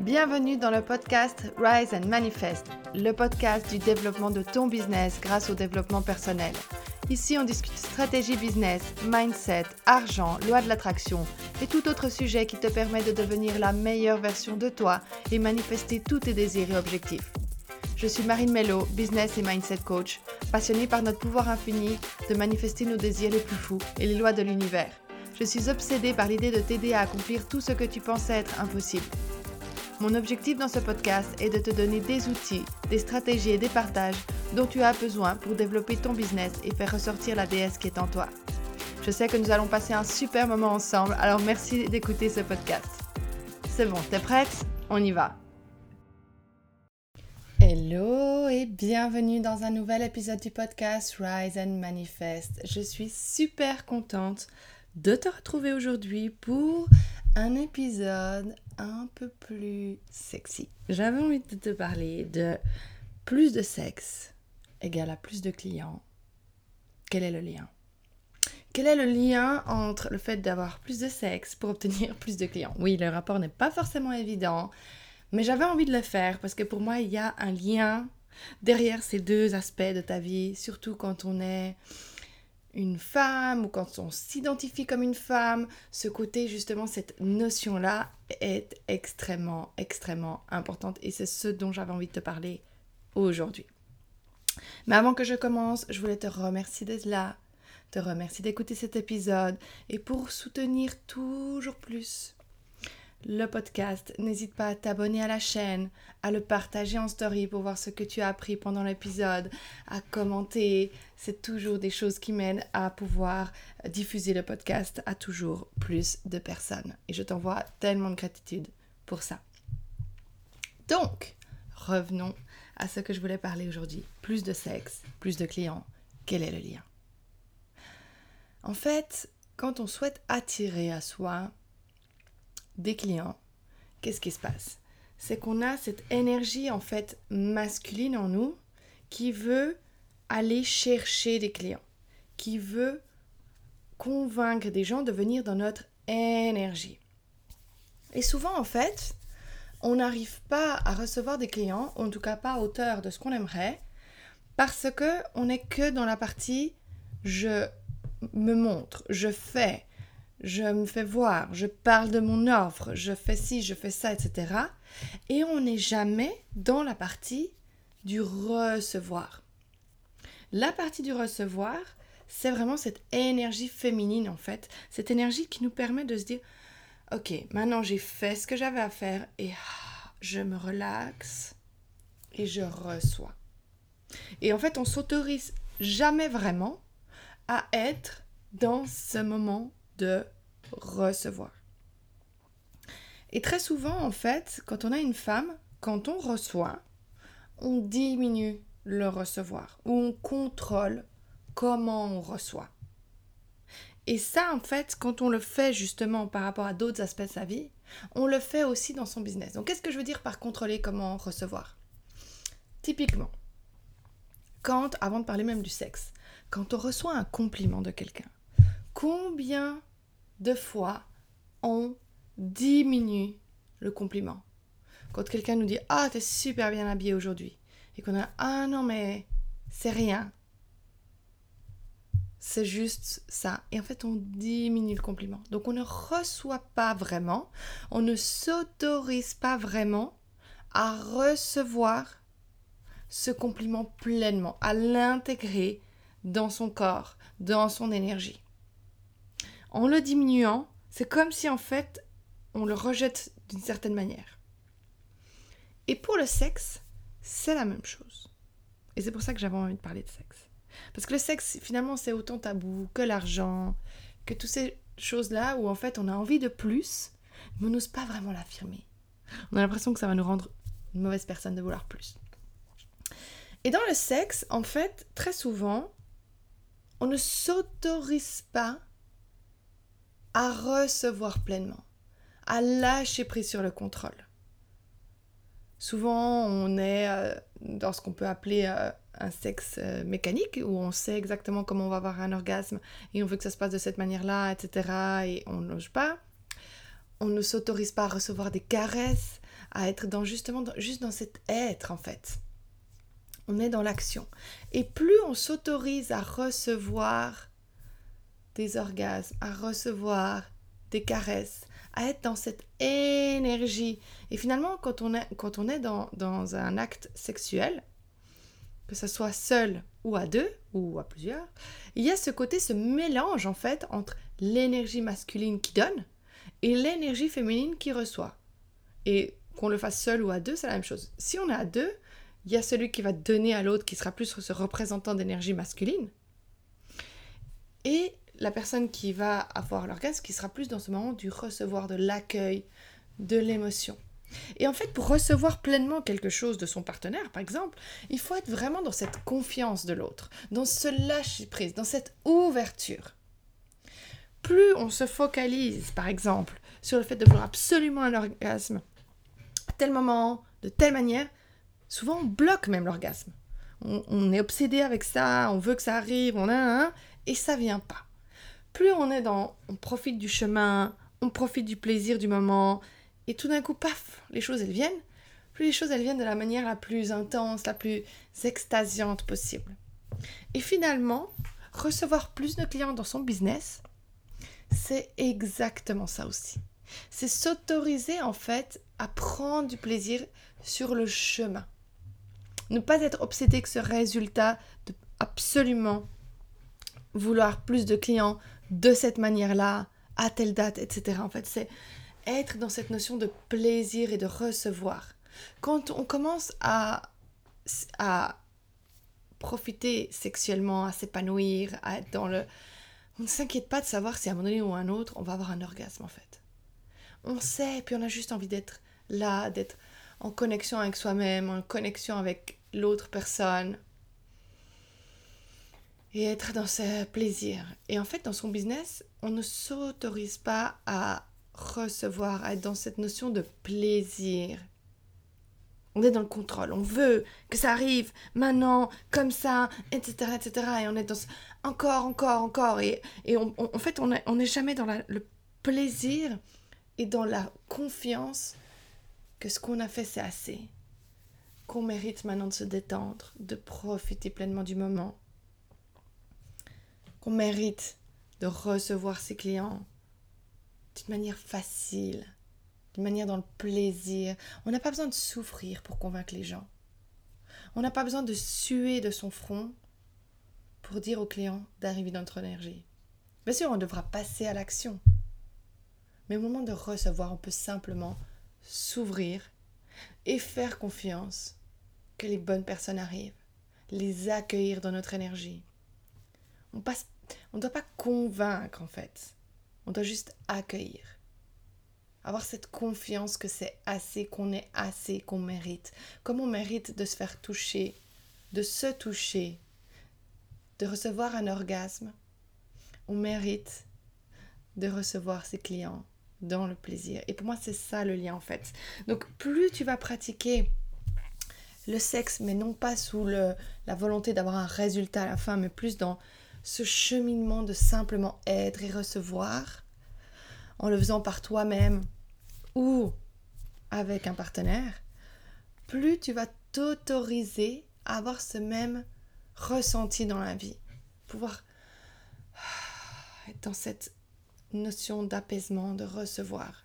Bienvenue dans le podcast Rise and Manifest, le podcast du développement de ton business grâce au développement personnel. Ici, on discute stratégie business, mindset, argent, loi de l'attraction et tout autre sujet qui te permet de devenir la meilleure version de toi et manifester tous tes désirs et objectifs. Je suis Marine Mello, business et mindset coach, passionnée par notre pouvoir infini de manifester nos désirs les plus fous et les lois de l'univers. Je suis obsédée par l'idée de t'aider à accomplir tout ce que tu pensais être impossible. Mon objectif dans ce podcast est de te donner des outils, des stratégies et des partages dont tu as besoin pour développer ton business et faire ressortir la déesse qui est en toi. Je sais que nous allons passer un super moment ensemble, alors merci d'écouter ce podcast. C'est bon, t'es prête? On y va. Hello et bienvenue dans un nouvel épisode du podcast Rise and Manifest. Je suis super contente de te retrouver aujourd'hui pour un épisode un peu plus sexy. J'avais envie de te parler de plus de sexe égale à plus de clients. Quel est le lien? Quel est le lien entre le fait d'avoir plus de sexe pour obtenir plus de clients? Oui, le rapport n'est pas forcément évident, mais j'avais envie de le faire parce que pour moi, il y a un lien derrière ces deux aspects de ta vie, surtout quand on est une femme ou quand on s'identifie comme une femme, ce côté justement, cette notion-là est extrêmement, extrêmement importante et c'est ce dont j'avais envie de te parler aujourd'hui. Mais avant que je commence, je voulais te remercier d'être là, te remercier d'écouter cet épisode et pour soutenir toujours plus le podcast. N'hésite pas à t'abonner à la chaîne, à le partager en story pour voir ce que tu as appris pendant l'épisode, à commenter. C'est toujours des choses qui mènent à pouvoir diffuser le podcast à toujours plus de personnes. Et je t'envoie tellement de gratitude pour ça. Donc, revenons à ce que je voulais parler aujourd'hui. Plus de sexe, plus de clients. Quel est le lien? En fait, quand on souhaite attirer à soi des clients, qu'est-ce qui se passe? C'est qu'on a cette énergie en fait masculine en nous qui veut aller chercher des clients, qui veut convaincre des gens de venir dans notre énergie. Et souvent en fait, on n'arrive pas à recevoir des clients, en tout cas pas à hauteur de ce qu'on aimerait, parce que on n'est que dans la partie je me montre, je fais, je me fais voir, je parle de mon offre, je fais ci, je fais ça, etc. Et on n'est jamais dans la partie du recevoir. La partie du recevoir, c'est vraiment cette énergie féminine en fait, cette énergie qui nous permet de se dire, ok, maintenant j'ai fait ce que j'avais à faire et ah, je me relaxe et je reçois. Et en fait, on s'autorise jamais vraiment à être dans ce moment de recevoir. Et très souvent, en fait, quand on a une femme, quand on reçoit, on diminue le recevoir ou on contrôle comment on reçoit. Et ça, en fait, quand on le fait justement par rapport à d'autres aspects de sa vie, on le fait aussi dans son business. Donc, qu'est-ce que je veux dire par contrôler comment recevoir? Typiquement, quand, avant de parler même du sexe, quand on reçoit un compliment de quelqu'un, combien de fois on diminue le compliment. Quand quelqu'un nous dit Ah, t'es super bien habillé aujourd'hui, et qu'on a Ah non, mais c'est rien. C'est juste ça. Et en fait, on diminue le compliment. Donc, on ne reçoit pas vraiment, on ne s'autorise pas vraiment à recevoir ce compliment pleinement, à l'intégrer dans son corps, dans son énergie. En le diminuant, c'est comme si en fait on le rejette d'une certaine manière. Et pour le sexe, c'est la même chose. Et c'est pour ça que j'avais envie de parler de sexe. Parce que le sexe, finalement, c'est autant tabou que l'argent, que toutes ces choses-là où en fait on a envie de plus, mais on n'ose pas vraiment l'affirmer. On a l'impression que ça va nous rendre une mauvaise personne de vouloir plus. Et dans le sexe, en fait, très souvent, on ne s'autorise pas à recevoir pleinement, à lâcher prise sur le contrôle. Souvent, on est euh, dans ce qu'on peut appeler euh, un sexe euh, mécanique, où on sait exactement comment on va avoir un orgasme et on veut que ça se passe de cette manière-là, etc. Et on n'ose pas. On ne s'autorise pas à recevoir des caresses, à être dans justement juste dans cet être en fait. On est dans l'action. Et plus on s'autorise à recevoir des orgasmes, à recevoir des caresses, à être dans cette énergie. Et finalement, quand on est, quand on est dans, dans un acte sexuel, que ce soit seul ou à deux ou à plusieurs, il y a ce côté, ce mélange en fait entre l'énergie masculine qui donne et l'énergie féminine qui reçoit. Et qu'on le fasse seul ou à deux, c'est la même chose. Si on est à deux, il y a celui qui va donner à l'autre qui sera plus ce représentant d'énergie masculine. Et la personne qui va avoir l'orgasme qui sera plus dans ce moment du recevoir, de l'accueil, de l'émotion. Et en fait, pour recevoir pleinement quelque chose de son partenaire, par exemple, il faut être vraiment dans cette confiance de l'autre, dans ce lâcher-prise, dans cette ouverture. Plus on se focalise, par exemple, sur le fait de vouloir absolument un orgasme à tel moment, de telle manière, souvent on bloque même l'orgasme. On, est obsédé avec ça, on veut que ça arrive, on a un, et ça vient pas. Plus on est dans, on profite du chemin, on profite du plaisir du moment, et tout d'un coup, paf, les choses elles viennent, plus les choses elles viennent de la manière la plus intense, la plus extasiante possible. Et finalement, recevoir plus de clients dans son business, c'est exactement ça aussi. C'est s'autoriser en fait à prendre du plaisir sur le chemin. Ne pas être obsédé que ce résultat de absolument vouloir plus de clients de cette manière-là, à telle date, etc. En fait, c'est être dans cette notion de plaisir et de recevoir. Quand on commence à, à profiter sexuellement, à s'épanouir, à être dans le... On ne s'inquiète pas de savoir si à un moment donné ou à un autre, on va avoir un orgasme en fait. On sait, puis on a juste envie d'être là, d'être en connexion avec soi-même, en connexion avec l'autre personne. Et être dans ce plaisir. Et en fait, dans son business, on ne s'autorise pas à recevoir, à être dans cette notion de plaisir. On est dans le contrôle, on veut que ça arrive maintenant, comme ça, etc. etc. Et on est dans encore, encore, encore. Et, et on, en fait, on n'est jamais dans le plaisir et dans la confiance que ce qu'on a fait, c'est assez. Qu'on mérite maintenant de se détendre, de profiter pleinement du moment. Qu'on mérite de recevoir ses clients, d'une manière facile, d'une manière dans le plaisir. On n'a pas besoin de souffrir pour convaincre les gens. On n'a pas besoin de suer de son front pour dire au client d'arriver dans notre énergie. Bien sûr, on devra passer à l'action. Mais au moment de recevoir, on peut simplement s'ouvrir et faire confiance que les bonnes personnes arrivent, les accueillir dans notre énergie. On passe, on ne doit pas convaincre en fait. On doit juste accueillir. Avoir cette confiance que c'est assez, qu'on est assez, qu'on mérite. Comme on mérite de se faire toucher, de se toucher, de recevoir un orgasme, on mérite de recevoir ses clients dans le plaisir. Et pour moi, c'est ça le lien en fait. Donc plus tu vas pratiquer le sexe, mais non pas sous le, la volonté d'avoir un résultat à la fin, mais plus dans ce cheminement de simplement être et recevoir, en le faisant par toi-même ou avec un partenaire, plus tu vas t'autoriser à avoir ce même ressenti dans la vie. Pouvoir être dans cette notion d'apaisement, de recevoir.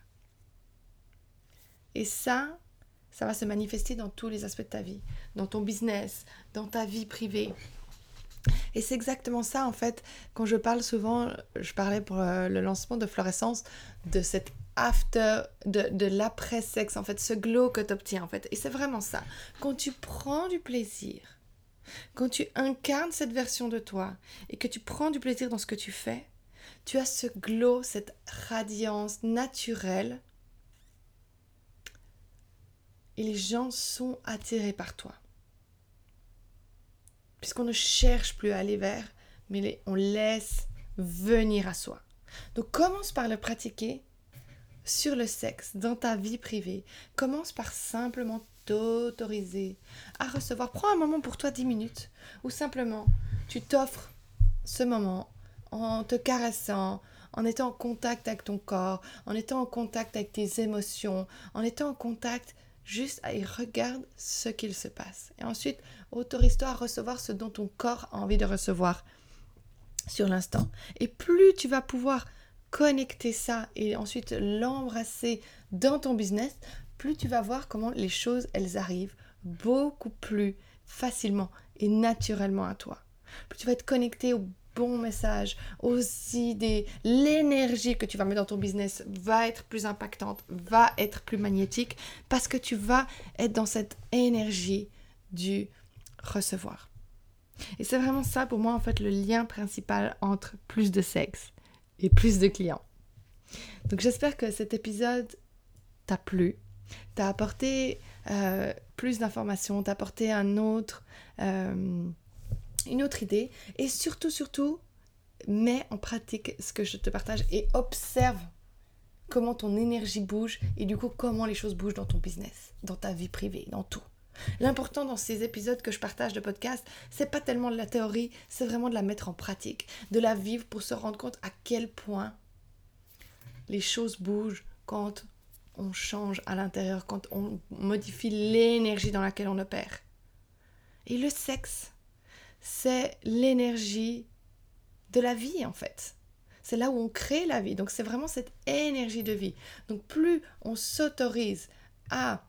Et ça, ça va se manifester dans tous les aspects de ta vie, dans ton business, dans ta vie privée, et c'est exactement ça, en fait, quand je parle souvent, je parlais pour euh, le lancement de Florescence, de cet after, de, de l'après-sexe, en fait, ce glow que tu obtiens, en fait. Et c'est vraiment ça. Quand tu prends du plaisir, quand tu incarnes cette version de toi et que tu prends du plaisir dans ce que tu fais, tu as ce glow, cette radiance naturelle. Et les gens sont attirés par toi puisqu'on ne cherche plus à aller vers, mais on laisse venir à soi. Donc commence par le pratiquer sur le sexe, dans ta vie privée. Commence par simplement t'autoriser à recevoir. Prends un moment pour toi 10 minutes, ou simplement tu t'offres ce moment en te caressant, en étant en contact avec ton corps, en étant en contact avec tes émotions, en étant en contact juste et regarde ce qu'il se passe. Et ensuite, autorise-toi à recevoir ce dont ton corps a envie de recevoir sur l'instant. Et plus tu vas pouvoir connecter ça et ensuite l'embrasser dans ton business, plus tu vas voir comment les choses, elles arrivent beaucoup plus facilement et naturellement à toi. Plus tu vas être connecté au bon message, aux idées, l'énergie que tu vas mettre dans ton business va être plus impactante, va être plus magnétique parce que tu vas être dans cette énergie du recevoir. Et c'est vraiment ça pour moi en fait le lien principal entre plus de sexe et plus de clients. Donc j'espère que cet épisode t'a plu, t'a apporté euh, plus d'informations, t'a apporté un autre, euh, une autre idée et surtout, surtout, mets en pratique ce que je te partage et observe comment ton énergie bouge et du coup comment les choses bougent dans ton business, dans ta vie privée, dans tout. L'important dans ces épisodes que je partage de podcast, c'est pas tellement de la théorie, c'est vraiment de la mettre en pratique, de la vivre pour se rendre compte à quel point les choses bougent quand on change à l'intérieur, quand on modifie l'énergie dans laquelle on opère. Et le sexe, c'est l'énergie de la vie en fait. C'est là où on crée la vie. Donc c'est vraiment cette énergie de vie. Donc plus on s'autorise à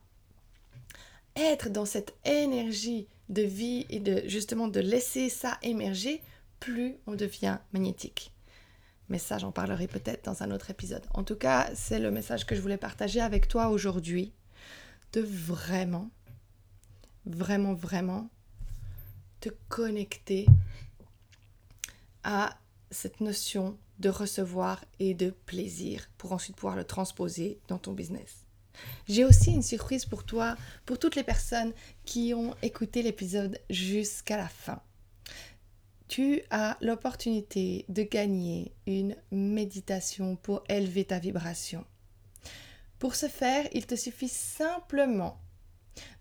être dans cette énergie de vie et de justement de laisser ça émerger, plus on devient magnétique. Mais ça, j'en parlerai peut-être dans un autre épisode. En tout cas, c'est le message que je voulais partager avec toi aujourd'hui, de vraiment, vraiment, vraiment te connecter à cette notion de recevoir et de plaisir pour ensuite pouvoir le transposer dans ton business. J'ai aussi une surprise pour toi, pour toutes les personnes qui ont écouté l'épisode jusqu'à la fin. Tu as l'opportunité de gagner une méditation pour élever ta vibration. Pour ce faire, il te suffit simplement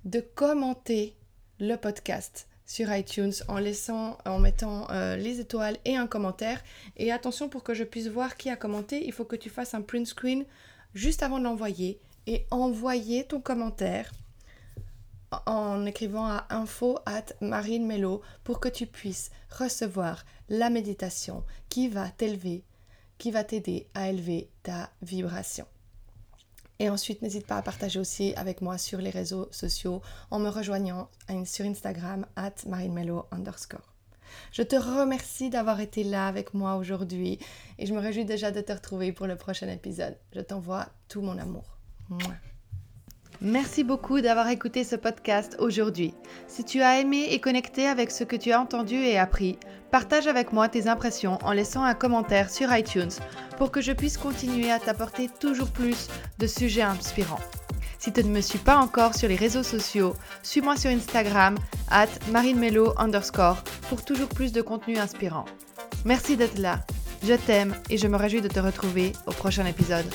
de commenter le podcast sur iTunes en laissant, en mettant euh, les étoiles et un commentaire. Et attention pour que je puisse voir qui a commenté, il faut que tu fasses un print screen juste avant de l'envoyer et envoyer ton commentaire en écrivant à info at marinemelo pour que tu puisses recevoir la méditation qui va t'élever, qui va t'aider à élever ta vibration. Et ensuite, n'hésite pas à partager aussi avec moi sur les réseaux sociaux en me rejoignant sur Instagram at marinemelo underscore. Je te remercie d'avoir été là avec moi aujourd'hui et je me réjouis déjà de te retrouver pour le prochain épisode. Je t'envoie tout mon amour. Merci beaucoup d'avoir écouté ce podcast aujourd'hui. Si tu as aimé et connecté avec ce que tu as entendu et appris, partage avec moi tes impressions en laissant un commentaire sur iTunes pour que je puisse continuer à t'apporter toujours plus de sujets inspirants. Si tu ne me suis pas encore sur les réseaux sociaux, suis-moi sur Instagram at marinmelo underscore pour toujours plus de contenu inspirant. Merci d'être là. Je t'aime et je me réjouis de te retrouver au prochain épisode.